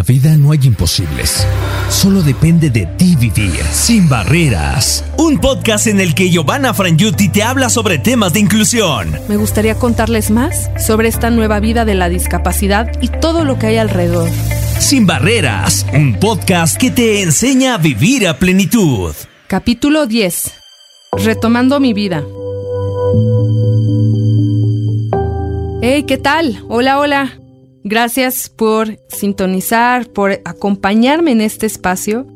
la vida no hay imposibles. Solo depende de ti vivir sin barreras. Un podcast en el que Giovanna Frangiuti te habla sobre temas de inclusión. Me gustaría contarles más sobre esta nueva vida de la discapacidad y todo lo que hay alrededor. Sin barreras, un podcast que te enseña a vivir a plenitud. Capítulo 10. Retomando mi vida. Hey, ¿qué tal? Hola, hola. Gracias por sintonizar, por acompañarme en este espacio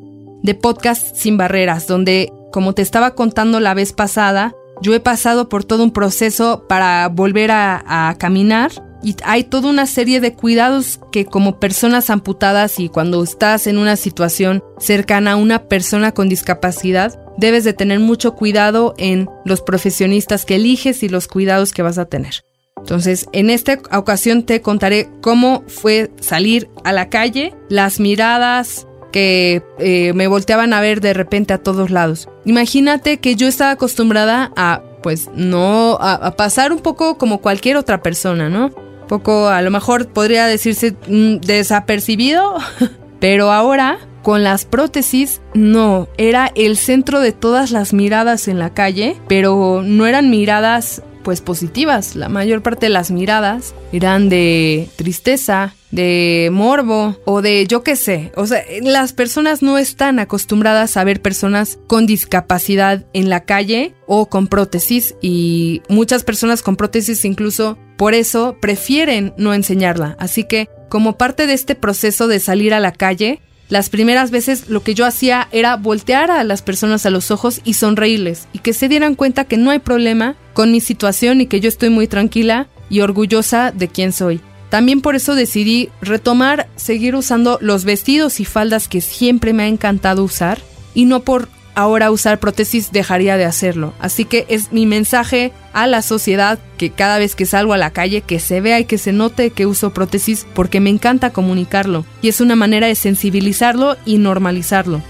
de podcast sin barreras, donde, como te estaba contando la vez pasada, yo he pasado por todo un proceso para volver a, caminar y hay toda una serie de cuidados que como personas amputadas y cuando estás en una situación cercana a una persona con discapacidad, debes de tener mucho cuidado en los profesionistas que eliges y los cuidados que vas a tener. Entonces, en esta ocasión te contaré cómo fue salir a la calle, las miradas que eh, me volteaban a ver de repente a todos lados. Imagínate que yo estaba acostumbrada a, pues, no, a, pasar un poco como cualquier otra persona, ¿no? Un poco, a lo mejor podría decirse mm, desapercibido, pero ahora con las prótesis, no, era el centro de todas las miradas en la calle, pero no eran miradas pues positivas. La mayor parte de las miradas eran de tristeza, de morbo o de yo qué sé. O sea, las personas no están acostumbradas a ver personas con discapacidad en la calle o con prótesis y muchas personas con prótesis incluso por eso prefieren no enseñarla. Así que como parte de este proceso de salir a la calle, las primeras veces lo que yo hacía era voltear a las personas a los ojos y sonreírles y que se dieran cuenta que no hay problema con mi situación y que yo estoy muy tranquila y orgullosa de quién soy. También por eso decidí retomar, seguir usando los vestidos y faldas que siempre me ha encantado usar y no por ahora usar prótesis dejaría de hacerlo. Así que es mi mensaje a la sociedad que cada vez que salgo a la calle que se vea y que se note que uso prótesis porque me encanta comunicarlo y es una manera de sensibilizarlo y normalizarlo.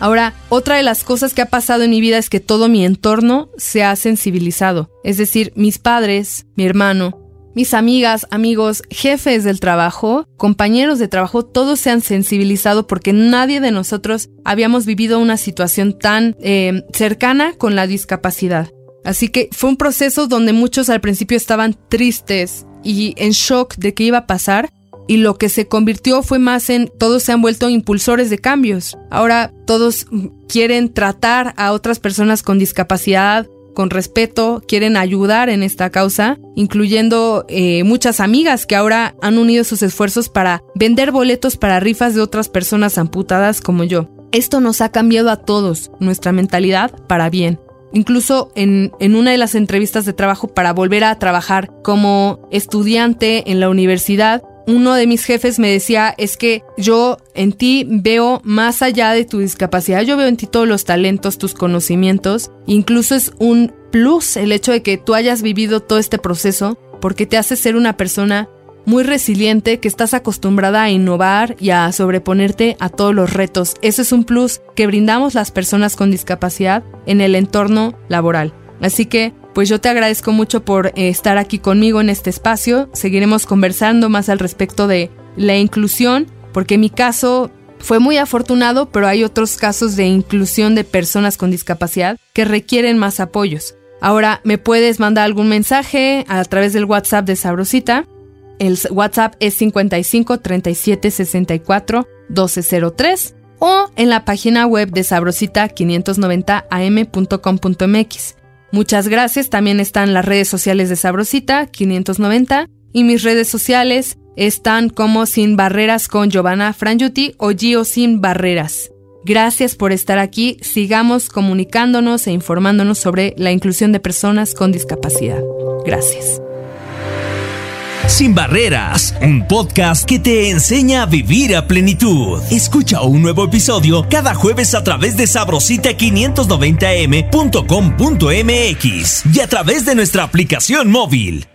Ahora, otra de las cosas que ha pasado en mi vida es que todo mi entorno se ha sensibilizado. Es decir, mis padres, mi hermano, mis amigas, amigos, jefes del trabajo, compañeros de trabajo, todos se han sensibilizado porque nadie de nosotros habíamos vivido una situación tan eh, cercana con la discapacidad. Así que fue un proceso donde muchos al principio estaban tristes y en shock de qué iba a pasar, y lo que se convirtió fue más en todos se han vuelto impulsores de cambios. Ahora todos quieren tratar a otras personas con discapacidad con respeto, quieren ayudar en esta causa, incluyendo eh, muchas amigas que ahora han unido sus esfuerzos para vender boletos para rifas de otras personas amputadas como yo. Esto nos ha cambiado a todos, nuestra mentalidad para bien. Incluso en, en, una de las entrevistas de trabajo para volver a trabajar como estudiante en la universidad, uno de mis jefes me decía, es que yo en ti veo más allá de tu discapacidad, yo veo en ti todos los talentos, tus conocimientos, incluso es un plus el hecho de que tú hayas vivido todo este proceso, porque te hace ser una persona muy resiliente, que estás acostumbrada a innovar y a sobreponerte a todos los retos. Eso es un plus que brindamos las personas con discapacidad en el entorno laboral. Así que pues yo te agradezco mucho por eh, estar aquí conmigo en este espacio. Seguiremos conversando más al respecto de la inclusión, porque mi caso fue muy afortunado, pero hay otros casos de inclusión de personas con discapacidad que requieren más apoyos. Ahora, me puedes mandar algún mensaje a través del WhatsApp de Sabrosita. El WhatsApp es 55 37 64 1203 o en la página web de sabrosita 590 am.com.mx. Muchas gracias. También están las redes sociales de Sabrosita 590 y mis redes sociales están como Sin Barreras con Giovanna Frangiuti o Gio Sin Barreras. Gracias por estar aquí. Sigamos comunicándonos e informándonos sobre la inclusión de personas con discapacidad. Gracias. Sin Barreras, un podcast que te enseña a vivir a plenitud. Escucha un nuevo episodio cada jueves a través de sabrosita590m.com.mx y a través de nuestra aplicación móvil.